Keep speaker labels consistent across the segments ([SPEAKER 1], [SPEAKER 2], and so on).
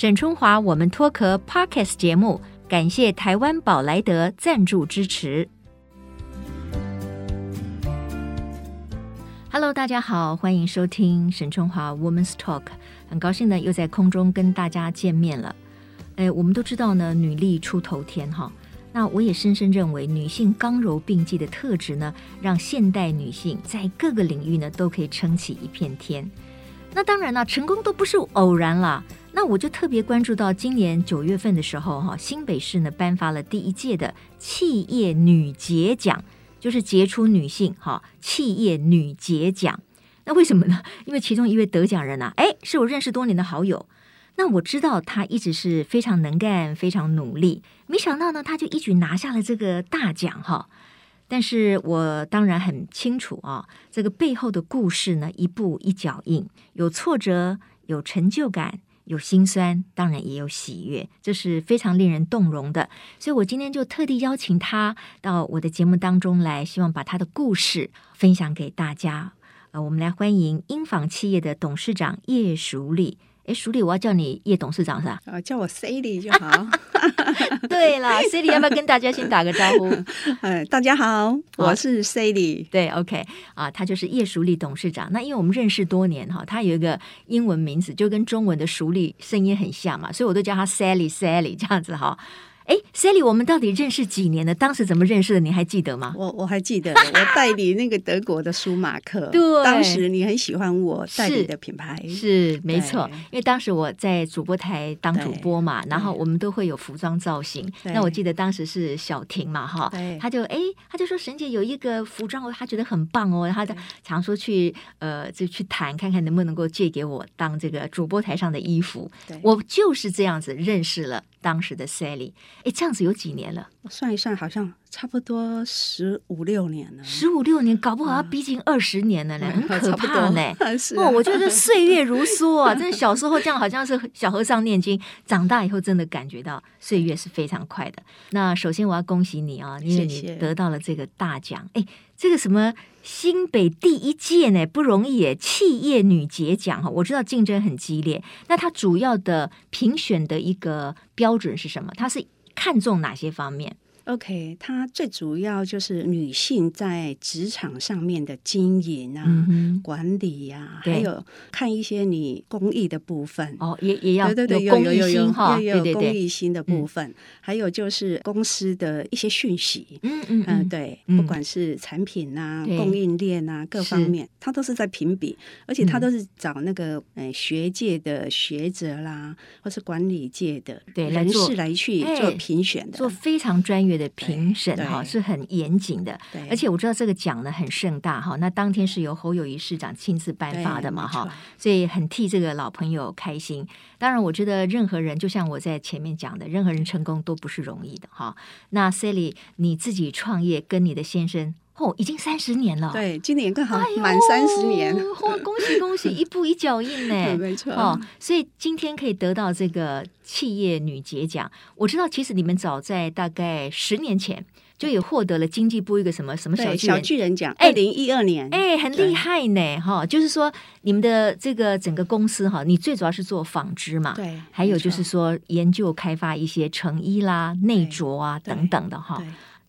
[SPEAKER 1] 沈春华，我们脱壳 Podcast 节目，感谢台湾宝莱德赞助支持。Hello，大家好，欢迎收听沈春华 Woman's Talk，很高兴呢又在空中跟大家见面了。哎，我们都知道呢，女力出头天哈。那我也深深认为，女性刚柔并济的特质呢，让现代女性在各个领域呢都可以撑起一片天。那当然了，成功都不是偶然了。那我就特别关注到今年九月份的时候，哈，新北市呢颁发了第一届的企业女杰奖，就是杰出女性哈企业女杰奖。那为什么呢？因为其中一位得奖人啊，哎，是我认识多年的好友。那我知道他一直是非常能干、非常努力，没想到呢，他就一举拿下了这个大奖哈。但是我当然很清楚啊，这个背后的故事呢，一步一脚印，有挫折，有成就感。有心酸，当然也有喜悦，这是非常令人动容的。所以我今天就特地邀请他到我的节目当中来，希望把他的故事分享给大家。呃，我们来欢迎英纺企业的董事长叶淑丽。哎，淑丽，我要叫你叶董事长是吧？
[SPEAKER 2] 啊，叫我 Sally 就好。
[SPEAKER 1] 对了，Sally 要不要跟大家先打个招呼？
[SPEAKER 2] 哎，大家好，我是 Sally。
[SPEAKER 1] 对，OK，啊，他就是叶淑丽董事长。那因为我们认识多年哈，他有一个英文名字，就跟中文的淑丽声音很像嘛，所以我都叫他 Sally，Sally 这样子哈。哎，Sally，我们到底认识几年了？当时怎么认识的？你还记得吗？
[SPEAKER 2] 我我还记得，我代理那个德国的舒马克。对，当时你很喜欢我代理的品牌，
[SPEAKER 1] 是，是没错。因为当时我在主播台当主播嘛，然后我们都会有服装造型。那我记得当时是小婷嘛，哈，他就哎，他就说沈姐有一个服装，他觉得很棒哦，他常说去呃就去谈，看看能不能够借给我当这个主播台上的衣服。我就是这样子认识了。当时的 Sally，哎，这样子有几年了？
[SPEAKER 2] 我算一算，好像差不多十五六年了。
[SPEAKER 1] 十五六年，搞不好要逼近二十年了呢，啊、很可怕呢。哦，我觉得岁月如梭啊，真的小时候这样好像是小和尚念经，长大以后真的感觉到岁月是非常快的。那首先我要恭喜你啊，因为你得到了这个大奖。哎，这个什么新北第一届呢，不容易诶，企业女杰奖哈，我知道竞争很激烈。那它主要的评选的一个标准是什么？它是看重哪些方面？
[SPEAKER 2] ？OK，它最主要就是女性在职场上面的经营啊、
[SPEAKER 1] 嗯、
[SPEAKER 2] 管理呀、啊，还有看一些你公益的部分。
[SPEAKER 1] 哦，也也要
[SPEAKER 2] 对对对，
[SPEAKER 1] 有公益心哈，
[SPEAKER 2] 要有公益心的部分，还有就是公司的一些讯息，
[SPEAKER 1] 嗯嗯嗯，
[SPEAKER 2] 对，不管是产品啊、供应链啊各方面，它都是在评比，而且它都是找那个呃学界的学者啦，或是管理界的人士来去做评选的，
[SPEAKER 1] 做非常专业的。评审哈是很严谨的，而且我知道这个奖呢很盛大哈。那当天是由侯友谊市长亲自颁发的嘛哈，所以很替这个老朋友开心。当然，我觉得任何人就像我在前面讲的，任何人成功都不是容易的哈。那 Sally 你自己创业跟你的先生。哦，已经三十年了。
[SPEAKER 2] 对，今年刚好满三十年。
[SPEAKER 1] 哦，恭喜恭喜，一步一脚印呢。
[SPEAKER 2] 没错。
[SPEAKER 1] 哦，所以今天可以得到这个企业女杰奖，我知道其实你们早在大概十年前就也获得了经济部一个什么什么小巨人
[SPEAKER 2] 小巨人奖，二零一二年。
[SPEAKER 1] 哎，很厉害呢，哈，就是说你们的这个整个公司哈，你最主要是做纺织嘛，
[SPEAKER 2] 对，
[SPEAKER 1] 还有就是说研究开发一些成衣啦、内着啊等等的哈。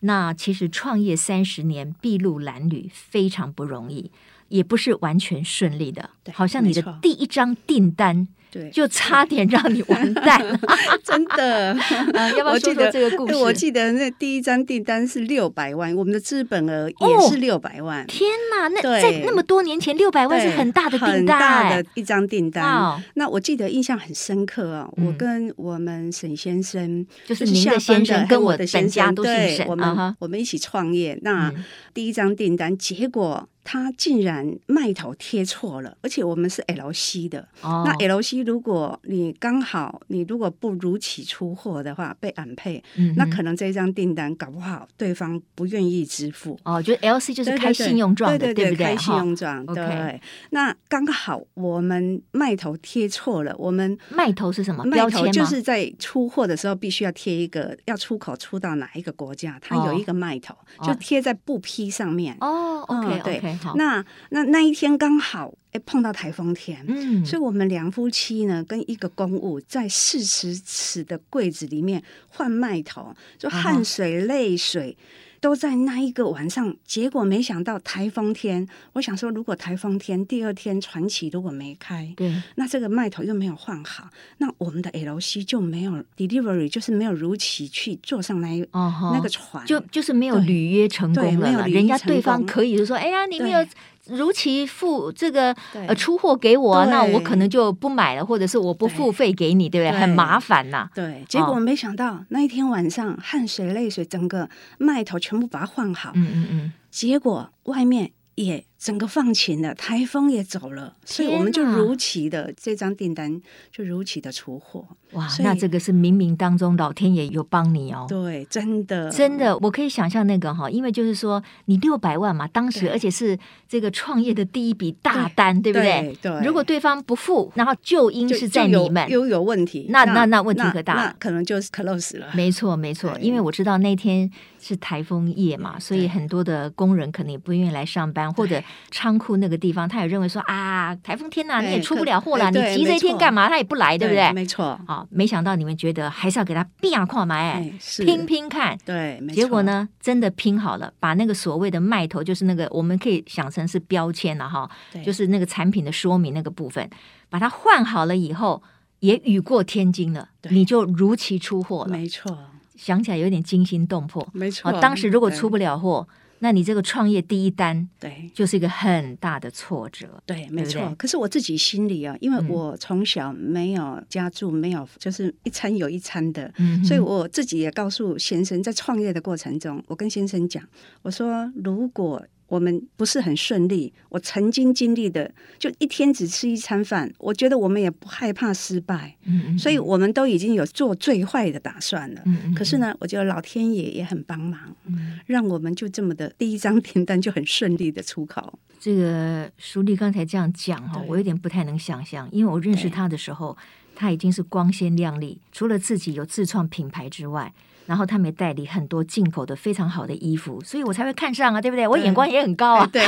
[SPEAKER 1] 那其实创业三十年，筚路蓝缕，非常不容易，也不是完全顺利的。好像你的第一张订单。对，就差点让你完蛋了，
[SPEAKER 2] 真的。
[SPEAKER 1] 要不要说说这个故事？
[SPEAKER 2] 我记得那第一张订单是六百万，我们的资本额也是六百万。
[SPEAKER 1] 天哪，那在那么多年前，六百万是很大的订单，很大的
[SPEAKER 2] 一张订单。那我记得印象很深刻啊，我跟我们沈先生，
[SPEAKER 1] 就是您的先生跟我的先生都姓沈，
[SPEAKER 2] 我们我们一起创业。那第一张订单，结果。他竟然卖头贴错了，而且我们是 LC 的。哦、那 LC 如果你刚好你如果不如期出货的话，被安配，嗯、那可能这张订单搞不好对方不愿意支付。
[SPEAKER 1] 哦，就 LC 就是开信用状的，对，对，对，对不对？
[SPEAKER 2] 开信用状。哦、对。那刚好我们卖头贴错了，我们
[SPEAKER 1] 卖头是什么？
[SPEAKER 2] 卖头就是在出货的时候必须要贴一个，要出口出到哪一个国家，它有一个卖头，哦、就贴在布匹上面。
[SPEAKER 1] 哦，OK，对。
[SPEAKER 2] 那那那一天刚好哎碰到台风天，
[SPEAKER 1] 嗯，
[SPEAKER 2] 所以我们两夫妻呢跟一个公务在四十尺的柜子里面换麦头，就汗水泪水。都在那一个晚上，结果没想到台风天。我想说，如果台风天第二天传奇如果没开，
[SPEAKER 1] 对，
[SPEAKER 2] 那这个麦头又没有换好，那我们的 LC 就没有 delivery，就是没有如期去坐上来那个船，
[SPEAKER 1] 就就是没有履约成功了。了人家对方可以就说：“哎呀，你没有。”如期付这个呃出货给我，那我可能就不买了，或者是我不付费给你，对不对？很麻烦呐。
[SPEAKER 2] 对，结果没想到那一天晚上汗水泪水，整个麦头全部把它换好。嗯嗯嗯。结果外面也。整个放晴了，台风也走了，所以我们就如期的这张订单就如期的出货。
[SPEAKER 1] 哇，那这个是冥冥当中老天爷有帮你哦。
[SPEAKER 2] 对，真的
[SPEAKER 1] 真的，我可以想象那个哈，因为就是说你六百万嘛，当时而且是这个创业的第一笔大单，对，对不对？
[SPEAKER 2] 对。
[SPEAKER 1] 如果对方不付，然后就因是在你们
[SPEAKER 2] 又有问题，
[SPEAKER 1] 那那那问题可大，
[SPEAKER 2] 那可能就是 close 了。
[SPEAKER 1] 没错没错，因为我知道那天是台风夜嘛，所以很多的工人可能也不愿意来上班，或者仓库那个。地方，他也认为说啊，台风天呐、啊，你也出不了货了，你急这一天干嘛？他也不来，对不对？
[SPEAKER 2] 没错。
[SPEAKER 1] 好，没想到你们觉得还是要给他变跨买，拼拼看。
[SPEAKER 2] 对，
[SPEAKER 1] 结果呢，真的拼好了，把那个所谓的卖头，就是那个我们可以想成是标签了哈，就是那个产品的说明那个部分，把它换好了以后，也雨过天晴了，你就如期出货了。
[SPEAKER 2] 没错，
[SPEAKER 1] 想起来有点惊心动魄。
[SPEAKER 2] 没错，
[SPEAKER 1] 当时如果出不了货。那你这个创业第一单，
[SPEAKER 2] 对，
[SPEAKER 1] 就是一个很大的挫折，
[SPEAKER 2] 对，没错。可是我自己心里啊，因为我从小没有家住，没有就是一餐有一餐的，嗯，所以我自己也告诉先生，在创业的过程中，我跟先生讲，我说如果。我们不是很顺利。我曾经经历的，就一天只吃一餐饭。我觉得我们也不害怕失败，嗯嗯，所以我们都已经有做最坏的打算了。嗯嗯，可是呢，我觉得老天爷也很帮忙，嗯，让我们就这么的第一张订单就很顺利的出口。
[SPEAKER 1] 这个淑丽刚才这样讲哈，我有点不太能想象，因为我认识他的时候，他已经是光鲜亮丽，除了自己有自创品牌之外。然后他们也代理很多进口的非常好的衣服，所以我才会看上啊，对不对？我眼光也很高啊。对。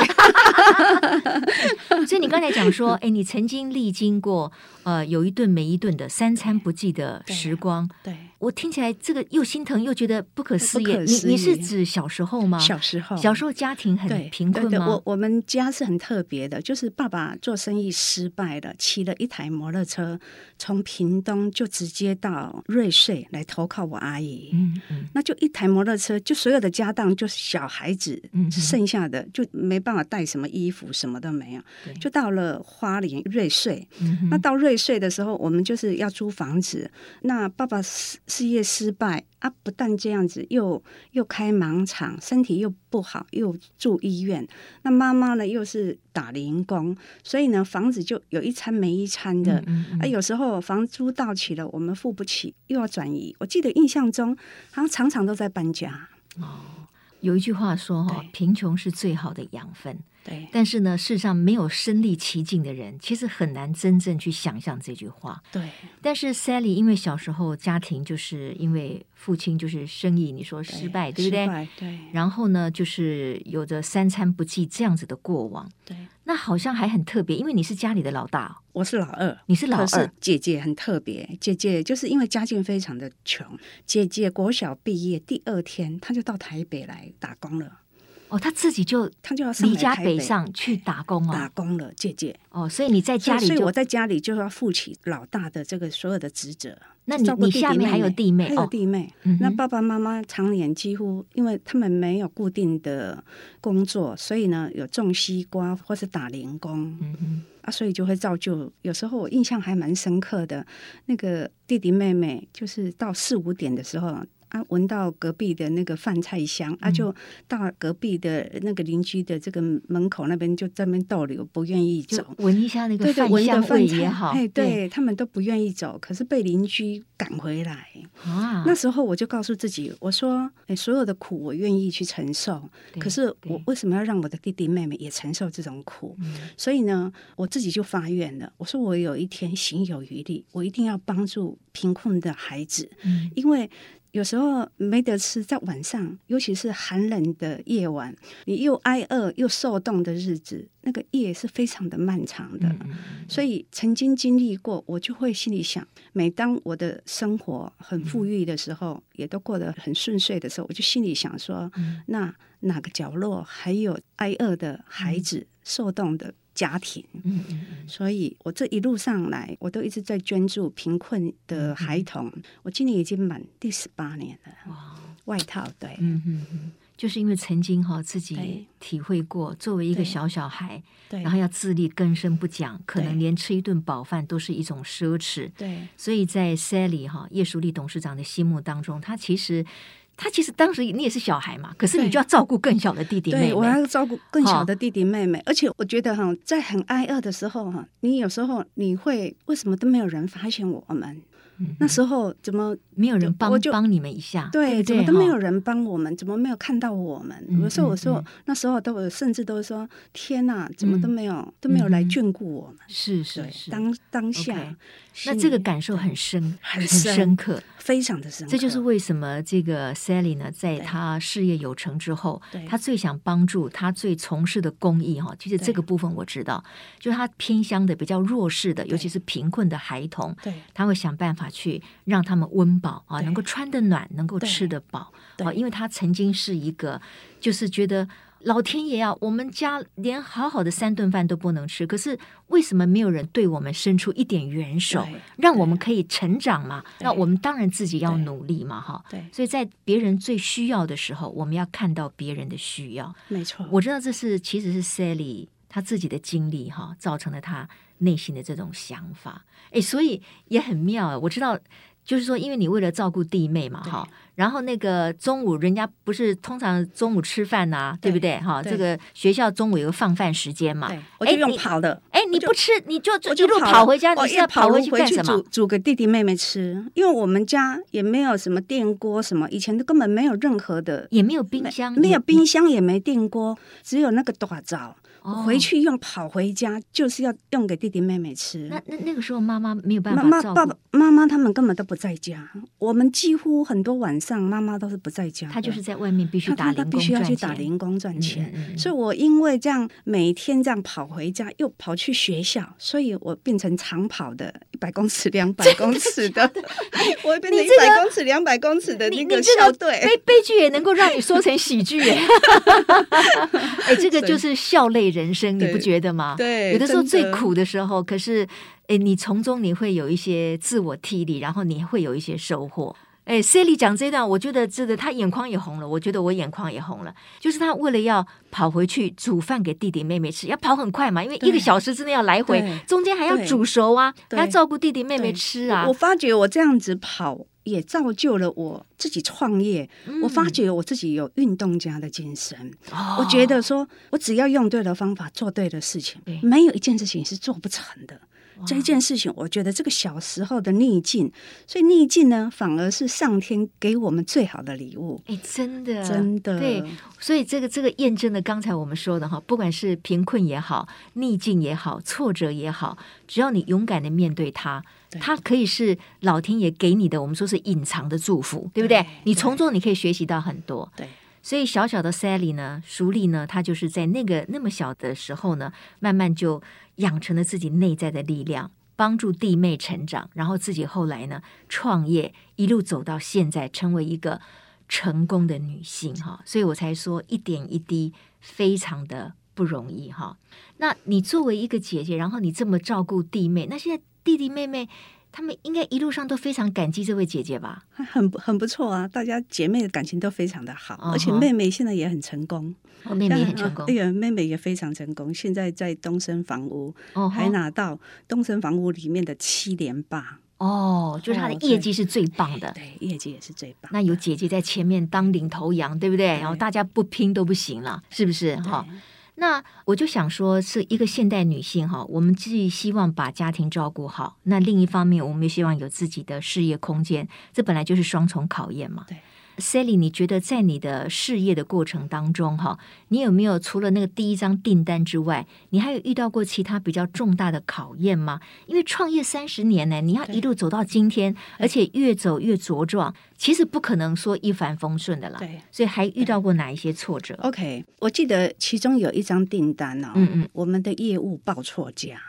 [SPEAKER 1] 所以你刚才讲说，哎，你曾经历经过呃有一顿没一顿的三餐不继的时光。对。对我听起来这个又心疼又觉得不可思议。你你是指小时候吗？
[SPEAKER 2] 小时候，
[SPEAKER 1] 小时候家庭很贫困吗？对对对，
[SPEAKER 2] 我我们家是很特别的，就是爸爸做生意失败了，骑了一台摩托车从屏东就直接到瑞穗来投靠我阿姨。嗯嗯，那就一台摩托车，就所有的家当就是小孩子剩下的，就没办法带什么衣服，什么都没有，就到了花莲瑞穗。那到瑞穗的时候，我们就是要租房子。那爸爸是。事业失败啊！不但这样子，又又开盲场，身体又不好，又住医院。那妈妈呢，又是打零工，所以呢，房子就有一餐没一餐的。嗯嗯嗯啊，有时候房租到期了，我们付不起，又要转移。我记得印象中，好像常常都在搬家。
[SPEAKER 1] 哦，有一句话说哈，贫穷是最好的养分。
[SPEAKER 2] 对，
[SPEAKER 1] 但是呢，世上没有身历其境的人，其实很难真正去想象这句话。
[SPEAKER 2] 对，
[SPEAKER 1] 但是 Sally 因为小时候家庭就是因为父亲就是生意，你说失败，对，对不对？
[SPEAKER 2] 失败，对。
[SPEAKER 1] 然后呢，就是有着三餐不继这样子的过往。
[SPEAKER 2] 对，
[SPEAKER 1] 那好像还很特别，因为你是家里的老大，
[SPEAKER 2] 我是老二，
[SPEAKER 1] 你是老二，
[SPEAKER 2] 姐姐很特别，姐姐就是因为家境非常的穷，姐姐国小毕业第二天，她就到台北来打工了。
[SPEAKER 1] 哦，他自己就他就要离家北上去打工啊，
[SPEAKER 2] 打工了，姐姐。
[SPEAKER 1] 哦，所以你在家里，
[SPEAKER 2] 所以我在家里就要负起老大的这个所有的职责。
[SPEAKER 1] 那你你下面还有弟妹，
[SPEAKER 2] 还有弟妹。哦、那爸爸妈妈常年几乎，因为他们没有固定的工作，所以呢，有种西瓜或是打零工。嗯哼啊，所以就会造就。有时候我印象还蛮深刻的，那个弟弟妹妹就是到四五点的时候。啊，闻到隔壁的那个饭菜香，嗯、啊，就到隔壁的那个邻居的这个门口那边，就在那边逗留，不愿意走，
[SPEAKER 1] 闻一下那个饭香味也好，
[SPEAKER 2] 对，对，对他们都不愿意走，可是被邻居赶回来啊。那时候我就告诉自己，我说，哎，所有的苦我愿意去承受，可是我为什么要让我的弟弟妹妹也承受这种苦？所以呢，我自己就发愿了，我说我有一天行有余力，我一定要帮助贫困的孩子，嗯、因为。有时候没得吃，在晚上，尤其是寒冷的夜晚，你又挨饿又受冻的日子，那个夜是非常的漫长的。嗯嗯嗯，所以曾经经历过，我就会心里想，每当我的生活很富裕的时候，嗯、也都过得很顺遂的时候，我就心里想说，嗯、那哪个角落还有挨饿的孩子、嗯、受冻的？家庭，嗯嗯嗯，所以我这一路上来，我都一直在捐助贫困的孩童。嗯、我今年已经满第十八年了。哇，外套对，
[SPEAKER 1] 嗯嗯嗯，就是因为曾经哈自己体会过，作为一个小小孩，然后要自力更生不讲，可能连吃一顿饱饭都是一种奢侈。对，所以在 Sally 哈叶淑丽董事长的心目当中，他其实。他其实当时你也是小孩嘛，可是你就要照顾更小的弟弟妹妹。
[SPEAKER 2] 对，我要照顾更小的弟弟妹妹，哦、而且我觉得哈，在很挨饿的时候哈，你有时候你会为什么都没有人发现我们？那时候怎么
[SPEAKER 1] 没有人帮帮你们一下？
[SPEAKER 2] 对，怎么都没有人帮我们？怎么没有看到我们？有时候我说那时候都甚至都说天哪，怎么都没有都没有来眷顾我们？
[SPEAKER 1] 是是是，
[SPEAKER 2] 当当下
[SPEAKER 1] 那这个感受很深很深刻，
[SPEAKER 2] 非常的深刻。
[SPEAKER 1] 这就是为什么这个 Sally 呢，在她事业有成之后，她最想帮助她最从事的公益哈。其实这个部分我知道，就是她偏乡的比较弱势的，尤其是贫困的孩童，对，她会想办法。去让他们温饱啊，能够穿得暖，能够吃得饱啊。因为他曾经是一个，就是觉得老天爷啊，我们家连好好的三顿饭都不能吃，可是为什么没有人对我们伸出一点援手，让我们可以成长嘛？那我们当然自己要努力嘛，哈。对，所以在别人最需要的时候，我们要看到别人的需要。
[SPEAKER 2] 没错，
[SPEAKER 1] 我知道这是其实是 Sally 她自己的经历哈，造成了她。内心的这种想法，哎，所以也很妙啊！我知道，就是说，因为你为了照顾弟妹嘛，哈，然后那个中午人家不是通常中午吃饭呐，对不对？哈，这个学校中午有个放饭时间嘛，
[SPEAKER 2] 我就用跑的。
[SPEAKER 1] 哎，你不吃，你就一路跑回家，你是要跑回去干什么？
[SPEAKER 2] 煮煮给弟弟妹妹吃，因为我们家也没有什么电锅，什么以前都根本没有任何的，
[SPEAKER 1] 也没有冰箱，
[SPEAKER 2] 没有冰箱，也没电锅，只有那个大灶。回去用跑回家，就是要用给弟弟妹妹吃。
[SPEAKER 1] 那那那个时候妈妈没有办法妈妈，
[SPEAKER 2] 爸爸妈妈他们根本都不在家。我们几乎很多晚上妈妈都是不在家，
[SPEAKER 1] 她就是在外面必须打零工，
[SPEAKER 2] 必须要去打零工赚钱。所以我因为这样每天这样跑回家，又跑去学校，所以我变成长跑的，一百公尺、两百公尺的，我变成一百公尺、两百公尺的那个校队。
[SPEAKER 1] 悲悲剧也能够让你说成喜剧，哎，这个就是笑泪人生，你不觉得吗？对，有的时候最苦的时候，可是，哎，你从中你会有一些自我替力，然后你会有一些收获。哎，Sally 讲这段，我觉得这个，他眼眶也红了。我觉得我眼眶也红了，就是他为了要跑回去煮饭给弟弟妹妹吃，要跑很快嘛，因为一个小时之内要来回，中间还要煮熟啊，还要照顾弟弟妹妹吃啊。
[SPEAKER 2] 我发觉我这样子跑。也造就了我自己创业。嗯、我发觉我自己有运动家的精神。哦、我觉得说，我只要用对了方法，做对的事情，没有一件事情是做不成的。哇这一件事情，我觉得这个小时候的逆境，所以逆境呢，反而是上天给我们最好的礼物。
[SPEAKER 1] 哎，真的，
[SPEAKER 2] 真的。
[SPEAKER 1] 对，所以这个这个验证了刚才我们说的哈，不管是贫困也好，逆境也好，挫折也好，只要你勇敢的面对它。它可以是老天爷给你的，我们说是隐藏的祝福，对不对？对，你从中你可以学习到很多。对，所以小小的 Sally 呢，熟丽呢，她就是在那个那么小的时候呢，慢慢就养成了自己内在的力量，帮助弟妹成长，然后自己后来呢创业，一路走到现在，成为一个成功的女性哈。所以我才说一点一滴非常的不容易哈。那你作为一个姐姐，然后你这么照顾弟妹，那现在。弟弟妹妹，他们应该一路上都非常感激这位姐姐吧？
[SPEAKER 2] 很很不错啊，大家姐妹的感情都非常的好，uh. 而且妹妹现在也很成功。
[SPEAKER 1] 哦，妹妹也很成功。
[SPEAKER 2] 哎呀，妹妹也非常成功，现在在东升房屋，uh huh. 还拿到东升房屋里面的七连霸。
[SPEAKER 1] 哦，oh, 就是她的业绩是最棒的，
[SPEAKER 2] 对，对，业绩也是最棒。
[SPEAKER 1] 那有姐姐在前面当领头羊，对不对？对，然后大家不拼都不行了，是不是？哈。那我就想说，是一个现代女性哈，我们既希望把家庭照顾好，那另一方面，我们也希望有自己的事业空间，这本来就是双重考验嘛。对。Sally，你觉得在你的事业的过程当中，哈，你有没有除了那个第一张订单之外，你还有遇到过其他比较重大的考验吗？因为创业三十年呢，你要一路走到今天，而且越走越茁壮，其实不可能说一帆风顺的啦。对，所以还遇到过哪一些挫折
[SPEAKER 2] ？OK，我记得其中有一张订单哦，嗯嗯，我们的业务报错价。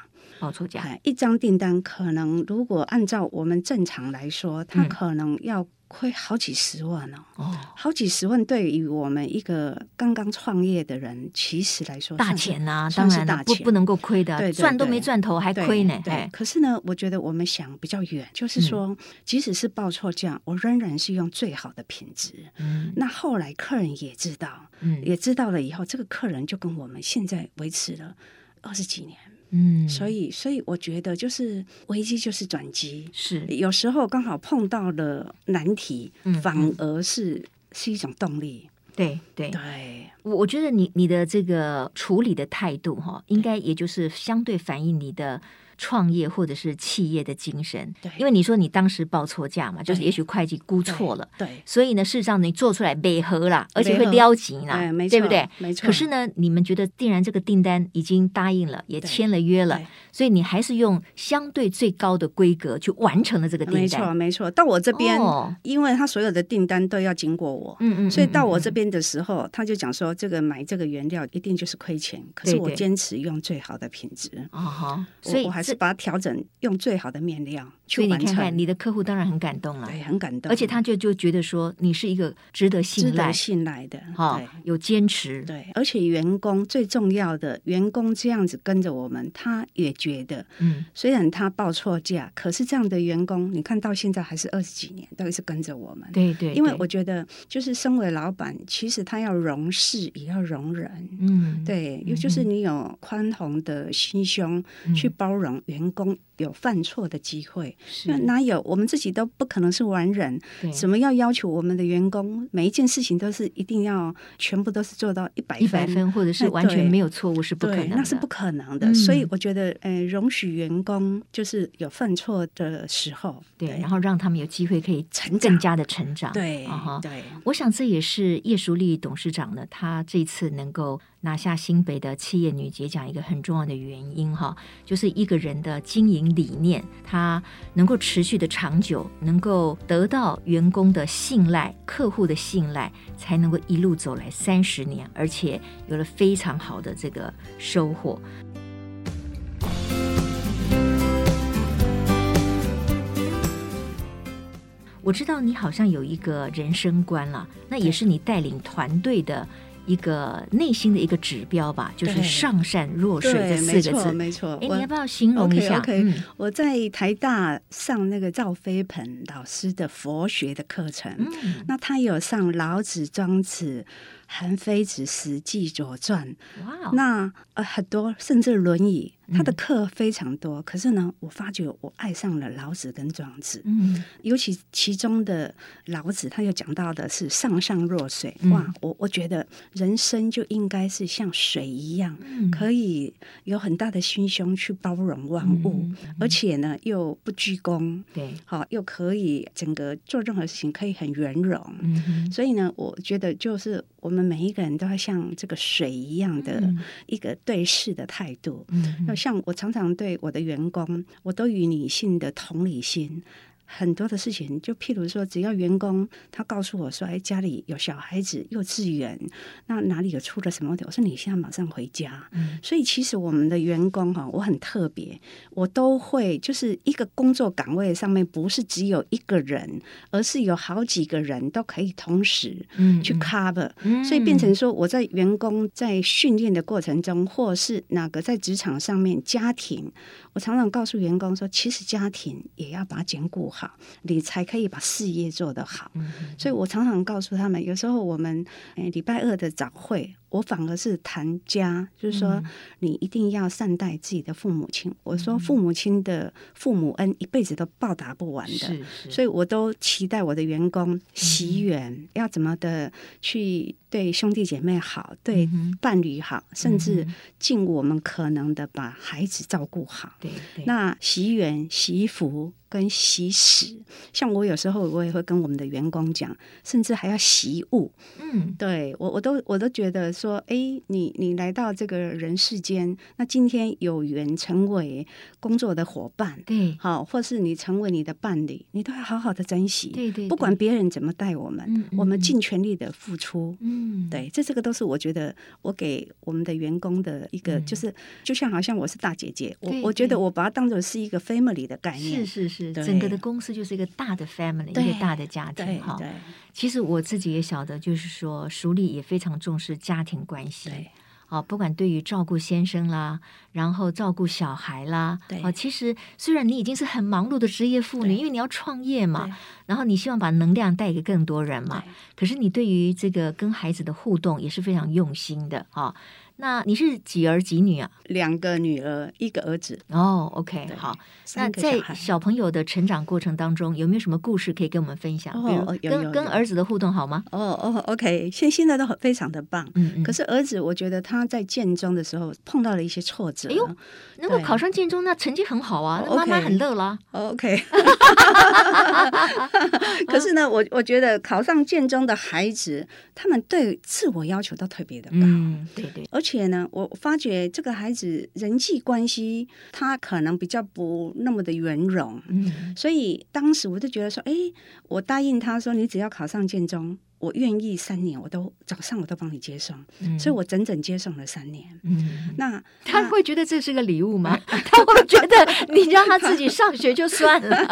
[SPEAKER 1] 报错价，
[SPEAKER 2] 一张订单可能如果按照我们正常来说，它可能要亏好几十万哦。哦，好几十万对于我们一个刚刚创业的人，其实来说
[SPEAKER 1] 大钱呐、啊，当然大钱，不不能够亏的，对，赚都没赚头还亏呢。
[SPEAKER 2] 对，可是呢，我觉得我们想比较远，就是说，嗯、即使是报错价，我仍然是用最好的品质。嗯，那后来客人也知道，嗯，也知道了以后，这个客人就跟我们现在维持了二十几年。嗯，所以，所以我觉得就是危机就是转机，
[SPEAKER 1] 是。
[SPEAKER 2] 有时候刚好碰到了难题，嗯，反而是是一种动力。
[SPEAKER 1] 对对。
[SPEAKER 2] 对，
[SPEAKER 1] 我我觉得你你的这个处理的态度哈，应该也就是相对反映你的。创业或者是企业的精神，对，因为你说你当时报错价嘛，就是也许会计估错了，对，所以呢，事实上你做出来违和了，而且会撩急了，对不对？没错。可是呢，你们觉得既然这个订单已经答应了，也签了约了，所以你还是用相对最高的规格去完成了这个订单。
[SPEAKER 2] 没错，没错。到我这边，因为他所有的订单都要经过我，嗯嗯，所以到我这边的时候，他就讲说，这个买这个原料一定就是亏钱，可是我坚持用最好的品质，啊哈，所以我还是。把它调整，用最好的面料去完成。所以你看看，
[SPEAKER 1] 你的客户当然很感动了，
[SPEAKER 2] 对，很感动。
[SPEAKER 1] 而且他就就觉得说，你是一个值得信赖、值
[SPEAKER 2] 得信赖的，哈，
[SPEAKER 1] 有坚持。
[SPEAKER 2] 对，而且员工最重要的，员工这样子跟着我们，他也觉得，嗯，虽然他报错价，可是这样的员工，你看到现在还是二十几年，都是跟着我们。
[SPEAKER 1] 对，对对，
[SPEAKER 2] 因为我觉得，就是身为老板，其实他要容事，也要容人。嗯，对，也就是你有宽宏的心胸去包容。员工有犯错的机会，那哪有？我们自己都不可能是完人，怎么要要求我们的员工每一件事情都是一定要全部都是做到一百分，一百分，
[SPEAKER 1] 或者是完全没有错误是不可能的，
[SPEAKER 2] 那是不可能的。所以我觉得，呃，容许员工就是有犯错的时候，
[SPEAKER 1] 对，然后让他们有机会可以成更加的成长，
[SPEAKER 2] 对，对。
[SPEAKER 1] 我想这也是叶淑丽董事长呢，他这次能够拿下新北的企业女杰奖一个很重要的原因哈，就是一个人的经营理念，他能够持续的长久，能够得到员工的信赖、客户的信赖，才能够一路走来三十年，而且有了非常好的这个收获。我知道你好像有一个人生观了，那也是你带领团队的。一个内心的一个指标吧，就是上善若水这四个字，
[SPEAKER 2] 没错。哎，
[SPEAKER 1] 你要不要形容一下
[SPEAKER 2] ？OK，, okay、嗯、我在台大上那个赵飞鹏老师的佛学的课程，嗯、那他有上老子、庄子。韩非子、史记、左传，哇那呃很多，甚至《论语》，他的课非常多。嗯、可是呢，我发觉我爱上了老子跟庄子，嗯，尤其其中的老子，他又讲到的是上善若水，嗯、哇，我我觉得人生就应该是像水一样，嗯、可以有很大的心胸去包容万物，而且呢又不居功，对，好又可以整个做任何事情可以很圆融，所以呢，我觉得就是我。们每一个人都要像这个水一样的一个对事的态度。嗯，要像我常常对我的员工，我都与女性的同理心。很多的事情，就譬如说，只要员工他告诉我说：“哎，家里有小孩子，幼稚园，那哪里有出了什么问题？”我说：“你现在马上回家。”嗯，所以其实我们的员工哈，我很特别，我都会就是一个工作岗位上面不是只有一个人，而是有好几个人都可以同时嗯去 cover，嗯，所以变成说我在员工在训练的过程中，或是哪个在职场上面家庭。我常常告诉员工说，其实家庭也要把它兼顾好，你才可以把事业做得好。嗯、所以我常常告诉他们，有时候我们诶礼拜二的早会。我反而是谈家，就是说你一定要善待自己的父母亲。我说父母亲的父母恩一辈子都报答不完的，所以我都期待我的员工惜缘，要怎么的去对兄弟姐妹好，对伴侣好，甚至尽我们可能的把孩子照顾好。对，那惜缘惜福跟洗屎，像我有时候我也会跟我们的员工讲，甚至还要习物。嗯，对我我都我都觉得说，哎，你你来到这个人世间，那今天有缘成为工作的伙伴，
[SPEAKER 1] 对，
[SPEAKER 2] 好，或是你成为你的伴侣，你都要好好的珍惜。
[SPEAKER 1] 对对，
[SPEAKER 2] 不管别人怎么待我们，嗯嗯、我们尽全力的付出。嗯，对，这这个都是我觉得我给我们的员工的一个，嗯、就是就像好像我是大姐姐，我我觉得我把它当做是一个 family 的概念。
[SPEAKER 1] 是是是。整个的公司就是一个大的 family，一个大的家庭哈。其实我自己也晓得，就是说，熟丽也非常重视家庭关系。哦，不管对于照顾先生啦，然后照顾小孩啦，对，其实虽然你已经是很忙碌的职业妇女，因为你要创业嘛，然后你希望把能量带给更多人嘛，可是你对于这个跟孩子的互动也是非常用心的啊。那你是几儿几女啊？
[SPEAKER 2] 两个女儿，一个儿子。
[SPEAKER 1] 哦，OK，好。那在小朋友的成长过程当中，有没有什么故事可以跟我们分享？哦，跟跟儿子的互动好吗？
[SPEAKER 2] 哦哦，OK，现现在都很非常的棒。嗯嗯。可是儿子，我觉得他在建中的时候碰到了一些挫折。哎呦，
[SPEAKER 1] 能够考上建中，那成绩很好啊，那妈妈很乐啦。
[SPEAKER 2] OK。可是呢，我我觉得考上建中的孩子，他们对自我要求都特别的高。嗯，对对。而且呢，我发觉这个孩子人际关系他可能比较不那么的圆融，嗯，所以当时我就觉得说，哎，我答应他说，你只要考上建中。我愿意三年，我都早上我都帮你接送，嗯、所以我整整接送了三年。嗯，那
[SPEAKER 1] 他会觉得这是个礼物吗？他会觉得 你让他自己上学就算了。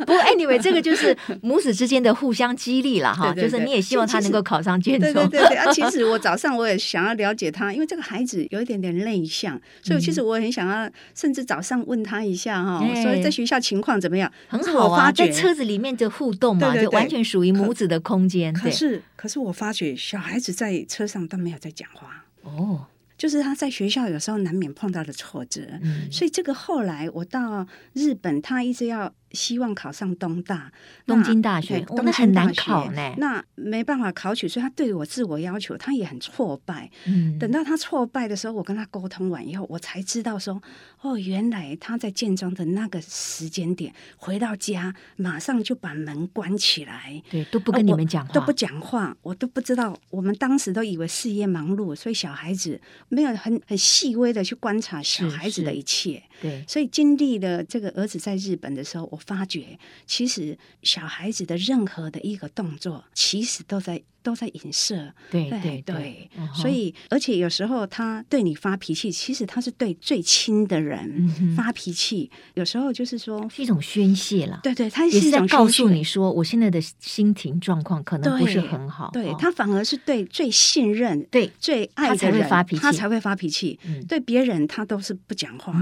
[SPEAKER 1] 不过 anyway，这个就是母子之间的互相激励了哈。就是你也希望他能够考上建中。
[SPEAKER 2] 对对对对。啊，其实我早上我也想要了解他，因为这个孩子有一点点内向，所以其实我很想要，甚至早上问他一下哈，所以在学校情况怎么样？
[SPEAKER 1] 很好啊，在车子里面的互动嘛，就完全属于母子的空间。
[SPEAKER 2] 可是，可是我发觉小孩子在车上都没有在讲话。哦，就是他在学校有时候难免碰到的挫折，嗯，所以这个后来我到日本，他一直要。希望考上东大、
[SPEAKER 1] 东京大学，那很难考呢。
[SPEAKER 2] 那没办法考取，所以他对我自我要求，他也很挫败。嗯，等到他挫败的时候，我跟他沟通完以后，我才知道说，哦，原来他在建中的那个时间点回到家，马上就把门关起来，
[SPEAKER 1] 对，都不跟你们讲话，
[SPEAKER 2] 都不讲话，我都不知道。我们当时都以为事业忙碌，所以小孩子没有很很细微的去观察小孩子的一切。对，所以经历了这个儿子在日本的时候，我发觉其实小孩子的任何的一个动作，其实都在都在影射。
[SPEAKER 1] 对对对，
[SPEAKER 2] 所以而且有时候他对你发脾气，其实他是对最亲的人发脾气。有时候就是说
[SPEAKER 1] 是一种宣泄了。
[SPEAKER 2] 对对，他
[SPEAKER 1] 也是在告诉你说，我现在的心情状况可能不是很好。
[SPEAKER 2] 对，他反而是对最信任、对最爱的人发脾气，他才会发脾气。对别人他都是不讲话。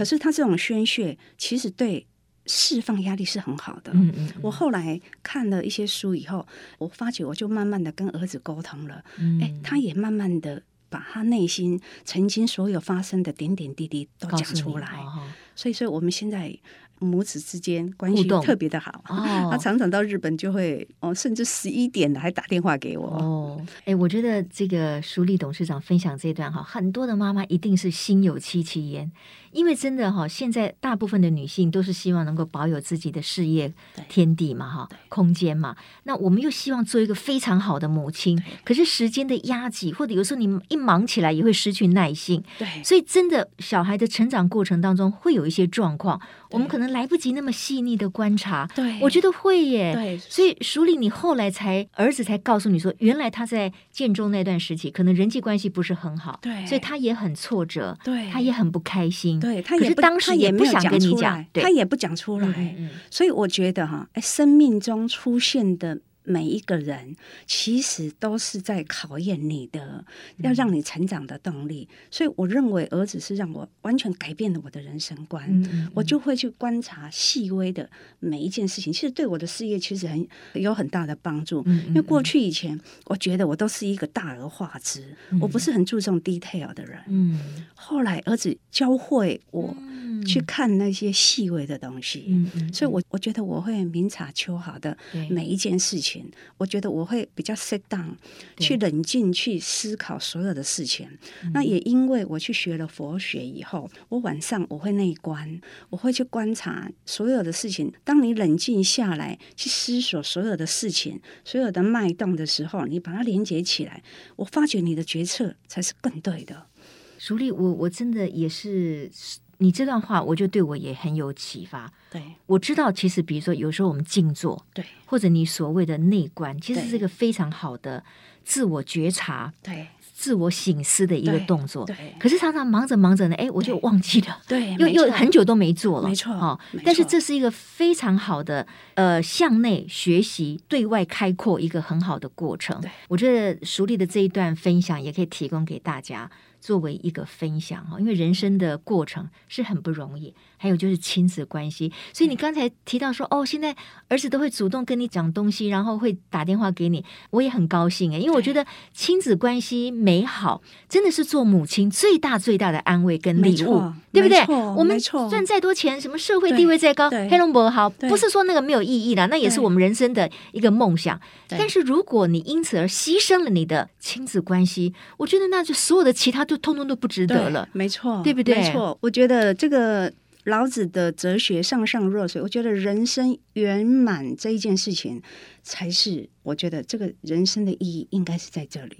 [SPEAKER 2] 可是他这种宣泄，其实对释放压力是很好的。嗯嗯。我后来看了一些书以后，我发觉我就慢慢的跟儿子沟通了。嗯。哎，他也慢慢的把他内心曾经所有发生的点点滴滴都讲出来。所以，所以我们现在。母子之间关系特别的好，哦、他常常到日本就会哦，甚至十一点了还打电话给我哦。
[SPEAKER 1] 哎，我觉得这个淑丽董事长分享这段哈，很多的妈妈一定是心有戚戚焉。因为真的哈，现在大部分的女性都是希望能够保有自己的事业天地嘛哈，空间嘛。那我们又希望做一个非常好的母亲，可是时间的压挤，或者有时候你一忙起来也会失去耐性。对，所以真的小孩的成长过程当中会有一些状况，我们可能来不及那么细腻的观察。对，我觉得会耶。对，所以淑丽，你后来才儿子才告诉你说，原来他在建中那段时期可能人际关系不是很好，对，所以他也很挫折，对，他也很不开心。对，他也不，他也不想跟你讲，
[SPEAKER 2] 他也不讲出来，所以我觉得哈，哎，生命中出现的。每一个人其实都是在考验你的，要让你成长的动力。嗯、所以我认为儿子是让我完全改变了我的人生观。嗯嗯、我就会去观察细微的每一件事情，其实对我的事业其实很有很大的帮助。因为过去以前，我觉得我都是一个大而化之，嗯、我不是很注重 detail 的人。嗯、后来儿子教会我。嗯去看那些细微的东西。
[SPEAKER 1] 嗯嗯，
[SPEAKER 2] 所以我我觉得我会明察秋毫的每一件事情，我觉得我会比较 sit down，去冷静去思考所有的事情。那也因为我去学了佛学以后，我晚上我会内观，我会去观察所有的事情。当你冷静下来去思索所有的事情，所有的脉动的时候，你把它连接起来，我发觉你的决策才是更对的。
[SPEAKER 1] 淑丽，我我真的也是，你这段话，我就对我也很有启发。
[SPEAKER 2] 对，
[SPEAKER 1] 我知道，其实比如说，有时候我们静坐，
[SPEAKER 2] 对，
[SPEAKER 1] 或者你所谓的内观，其实是一个非常好的自我觉察。
[SPEAKER 2] 对。
[SPEAKER 1] 自我醒思的一个动作，
[SPEAKER 2] 对。对，
[SPEAKER 1] 可是常常忙着忙着呢，哎，我就忘记了，
[SPEAKER 2] 对，
[SPEAKER 1] 又又很久都没做了，
[SPEAKER 2] 没错。
[SPEAKER 1] 哦，但是这是一个非常好的呃向内学习、对外开阔一个很好的过程。
[SPEAKER 2] 对，
[SPEAKER 1] 我觉得熟丽的这一段分享也可以提供给大家作为一个分享哈，因为人生的过程是很不容易。还有就是亲子关系，所以你刚才提到说，哦，现在儿子都会主动跟你讲东西，然后会打电话给你，我也很高兴诶，因为我觉得亲子关系美好，真的是做母亲最大最大的安慰跟礼物，对不对？我们赚再多钱，什么社会地位再高，黑龙伯好，不是说那个没有意义的，那也是我们人生的一个梦想。但是如果你因此而牺牲了你的亲子关系，我觉得那就所有的其他就通通都不值得了，
[SPEAKER 2] 没错，
[SPEAKER 1] 对不对？
[SPEAKER 2] 没错，我觉得这个。老子的哲学“上上若水”，我觉得人生圆满这一件事情，才是我觉得这个人生的意义应该是在这里。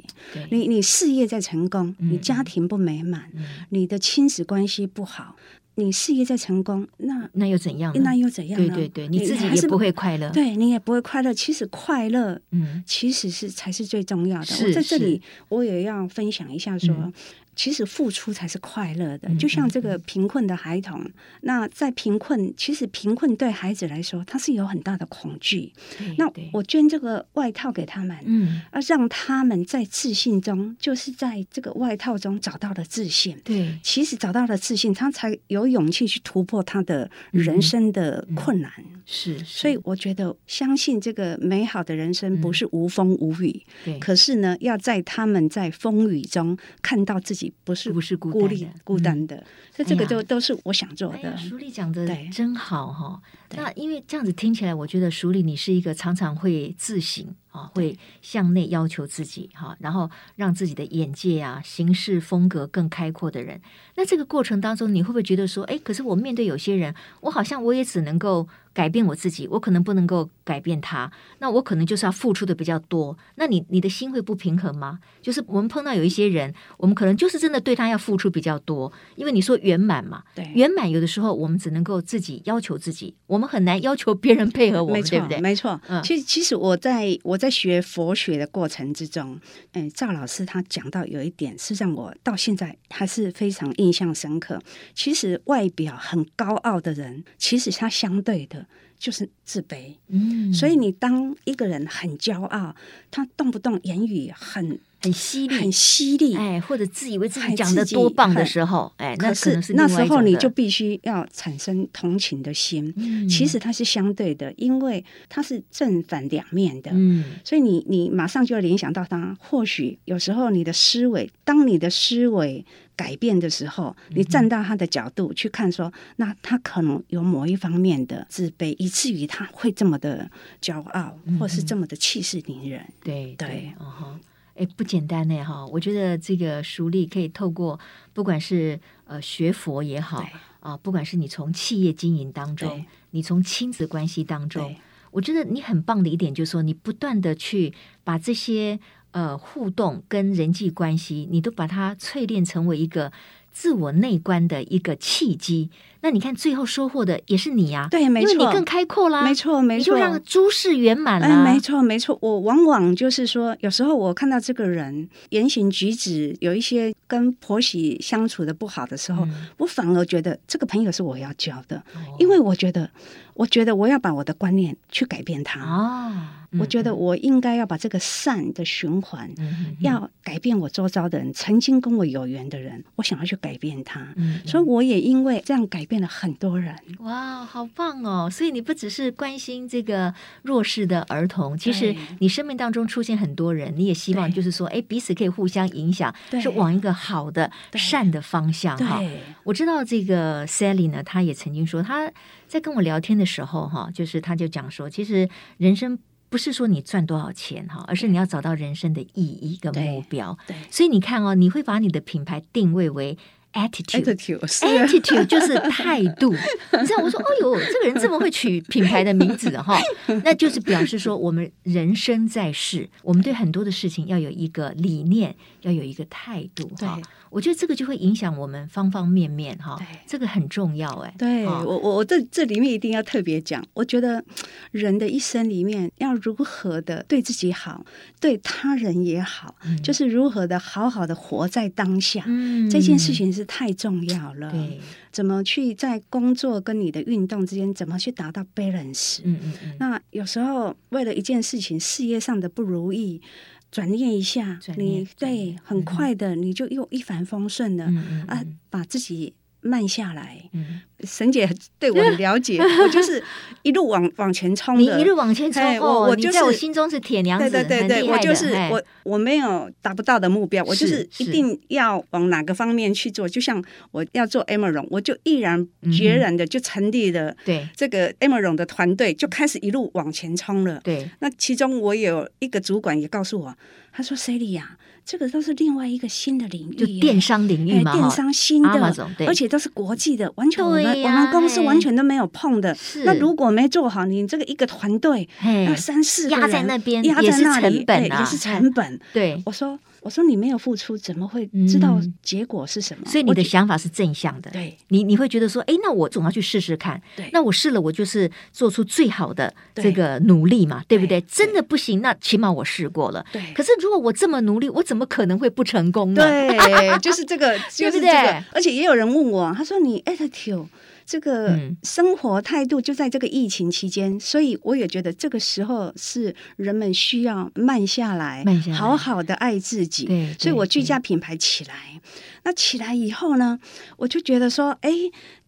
[SPEAKER 2] 你你事业在成功，你家庭不美满，嗯、你的亲子关系不好，你事业在成功，那
[SPEAKER 1] 那又怎样？
[SPEAKER 2] 那又怎样？
[SPEAKER 1] 对对对，你自己也不会快乐，
[SPEAKER 2] 对你也不会快乐。其实快乐，嗯，其实是才是最重要的。我在这里，我也要分享一下说。嗯其实付出才是快乐的，就像这个贫困的孩童。那在贫困，其实贫困对孩子来说，他是有很大的恐惧。那我捐这个外套给他们，嗯，而让他们在自信中，就是在这个外套中找到了自信。
[SPEAKER 1] 对，
[SPEAKER 2] 其实找到了自信，他才有勇气去突破他的人生的困难。
[SPEAKER 1] 嗯嗯、是，是，
[SPEAKER 2] 所以我觉得，相信这个美好的人生不是无风无雨。
[SPEAKER 1] 对、嗯，
[SPEAKER 2] 可是呢，要在他们在风雨中看到自己。不是
[SPEAKER 1] 不是孤立
[SPEAKER 2] 孤单的，所以这个都都是我想做的。
[SPEAKER 1] 淑丽讲的真好哈。那因为这样子听起来，我觉得淑丽你是一个常常会自省啊，会向内要求自己哈，然后让自己的眼界啊、行事风格更开阔的人。那这个过程当中，你会不会觉得说，哎，可是我面对有些人，我好像我也只能够。改变我自己，我可能不能够改变他，那我可能就是要付出的比较多。那你你的心会不平衡吗？就是我们碰到有一些人，我们可能就是真的对他要付出比较多，因为你说圆满嘛，
[SPEAKER 2] 对，
[SPEAKER 1] 圆满有的时候我们只能够自己要求自己，我们很难要求别人配合我们，对不对？
[SPEAKER 2] 没错，嗯，其实其实我在我在学佛学的过程之中，嗯，赵老师他讲到有一点是让我到现在还是非常印象深刻。其实外表很高傲的人，其实他相对的。就是自卑，嗯，所以你当一个人很骄傲，他动不动言语很
[SPEAKER 1] 很犀利，
[SPEAKER 2] 很犀利，
[SPEAKER 1] 哎，或者自以为自己讲的多棒的时候，哎，那可能是
[SPEAKER 2] 那时候你就必须要产生同情的心。嗯，其实它是相对的，因为它是正反两面的，嗯，所以你你马上就要联想到他。或许有时候你的思维，当你的思维。改变的时候，你站到他的角度去看说，说那他可能有某一方面的自卑，以至于他会这么的骄傲，或是这么的气势凌人。
[SPEAKER 1] 对对，哦哈，哎，不简单呢哈。我觉得这个熟力可以透过，不管是呃学佛也好啊，不管是你从企业经营当中，你从亲子关系当中，我觉得你很棒的一点就是说，你不断的去把这些。呃，互动跟人际关系，你都把它淬炼成为一个自我内观的一个契机。那你看，最后收获的也是你呀、啊，
[SPEAKER 2] 对，没错，
[SPEAKER 1] 因为你更开阔啦，
[SPEAKER 2] 没错，没错，
[SPEAKER 1] 你就让诸事圆满了、
[SPEAKER 2] 嗯，没错，没错。我往往就是说，有时候我看到这个人言行举止有一些跟婆媳相处的不好的时候，嗯、我反而觉得这个朋友是我要交的，哦、因为我觉得，我觉得我要把我的观念去改变他
[SPEAKER 1] 啊。
[SPEAKER 2] 我觉得我应该要把这个善的循环，要改变我周遭的人，曾经跟我有缘的人，我想要去改变他。所以我也因为这样改变了很多人。
[SPEAKER 1] 哇，好棒哦！所以你不只是关心这个弱势的儿童，其实你生命当中出现很多人，你也希望就是说，哎，彼此可以互相影响，是往一个好的、善的方向哈。我知道这个 Sally 呢，她也曾经说，她在跟我聊天的时候哈，就是她就讲说，其实人生。不是说你赚多少钱哈，而是你要找到人生的意义跟目标。对，所以你看哦，你会把你的品牌定位为 attitude，attitude 就是态度。你知道我说，哦呦，这个人这么会取品牌的名字哈，那就是表示说，我们人生在世，我们对很多的事情要有一个理念，要有一个态度哈。我觉得这个就会影响我们方方面面哈，对这个很重要哎。
[SPEAKER 2] 对我我我这这里面一定要特别讲，我觉得人的一生里面要如何的对自己好，对他人也好，嗯、就是如何的好好的活在当下，嗯、这件事情是太重要了。对，怎么去在工作跟你的运动之间，怎么去达到 balance？嗯嗯嗯。那有时候为了一件事情，事业上的不如意。转念一下，你对很快的，你就又一帆风顺了啊！把自己慢下来。沈姐对我很了解，我就是一路往往前冲的。
[SPEAKER 1] 你一路往前冲，我我在我心中是铁娘子，
[SPEAKER 2] 对对对，我就是我我没有达不到的目标，我就是一定要往哪个方面去做。就像我要做 Emerald，我就毅然决然的就成立了对这个 Emerald 的团队，就开始一路往前冲了。对，那其中我有一个主管也告诉我。他说：“Sally 呀，这个都是另外一个新的领域，
[SPEAKER 1] 就电商领域嘛，
[SPEAKER 2] 电商新的，而且都是国际的，完全我们我们公司完全都没有碰的。那如果没做好，你这个一个团队那三四个人压在那边，压在那里，对，也是成本。对，我说。”我说你没有付出，怎么会知道结果是什么？
[SPEAKER 1] 所以你的想法是正向的。对，你你会觉得说，哎，那我总要去试试看。对，那我试了，我就是做出最好的这个努力嘛，对不对？真的不行，那起码我试过了。对。可是如果我这么努力，我怎么可能会不成功呢？
[SPEAKER 2] 对，就是这个，就是这个。而且也有人问我，他说你 attitude。这个生活态度就在这个疫情期间，嗯、所以我也觉得这个时候是人们需要慢下来，慢下来好好的爱自己。对，所以我居家品牌起来，那起来以后呢，我就觉得说，哎，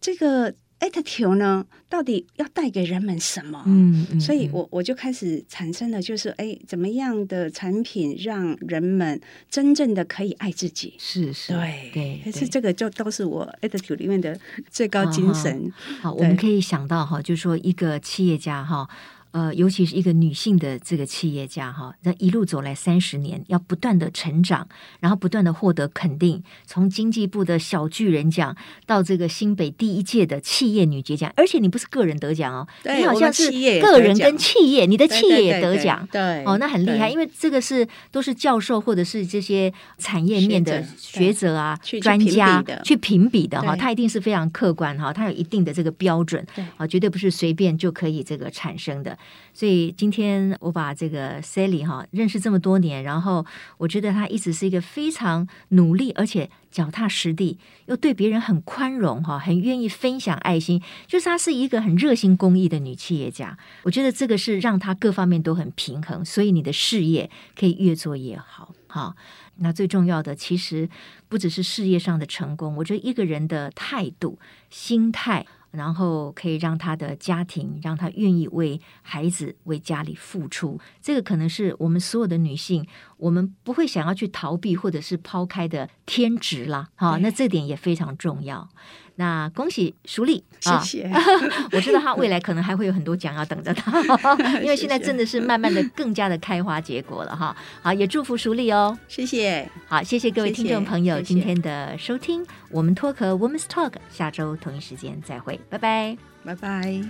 [SPEAKER 2] 这个。Attitude 呢，到底要带给人们什么？嗯，嗯，所以我我就开始产生了，就是哎，怎么样的产品让人们真正的可以爱自己？是是，对对。可是这个就都是我 attitude 里面的最高精神。
[SPEAKER 1] 好，我们可以想到哈，就是说一个企业家哈。呃，尤其是一个女性的这个企业家哈，那一路走来三十年，要不断的成长，然后不断的获得肯定，从经济部的小巨人奖到这个新北第一届的企业女杰奖，而且你不是个人得奖哦，对你好像是个人跟企业，你的企业也得奖，对，哦，那很厉害，因为这个是都是教授或者是这些产业面的学者啊、专家去评比的哈，他一定是非常客观哈，他有一定的这个标准，对，啊，绝对不是随便就可以这个产生的。所以今天我把这个 Sally 哈认识这么多年，然后我觉得她一直是一个非常努力，而且脚踏实地，又对别人很宽容哈，很愿意分享爱心，就是她是一个很热心公益的女企业家。我觉得这个是让她各方面都很平衡，所以你的事业可以越做越好。哈，那最重要的其实不只是事业上的成功，我觉得一个人的态度、心态。然后可以让他的家庭，让他愿意为孩子、为家里付出，这个可能是我们所有的女性，我们不会想要去逃避或者是抛开的天职啦。好，那这点也非常重要。那恭喜淑丽，
[SPEAKER 2] 谢谢。
[SPEAKER 1] 我知道她未来可能还会有很多奖要等着他，因为现在真的是慢慢的更加的开花结果了哈。好，也祝福淑丽哦，
[SPEAKER 2] 谢谢。
[SPEAKER 1] 好，谢谢各位听众朋友今天的收听，我们脱壳 Women's Talk，下周同一时间再会，拜拜，
[SPEAKER 2] 拜拜。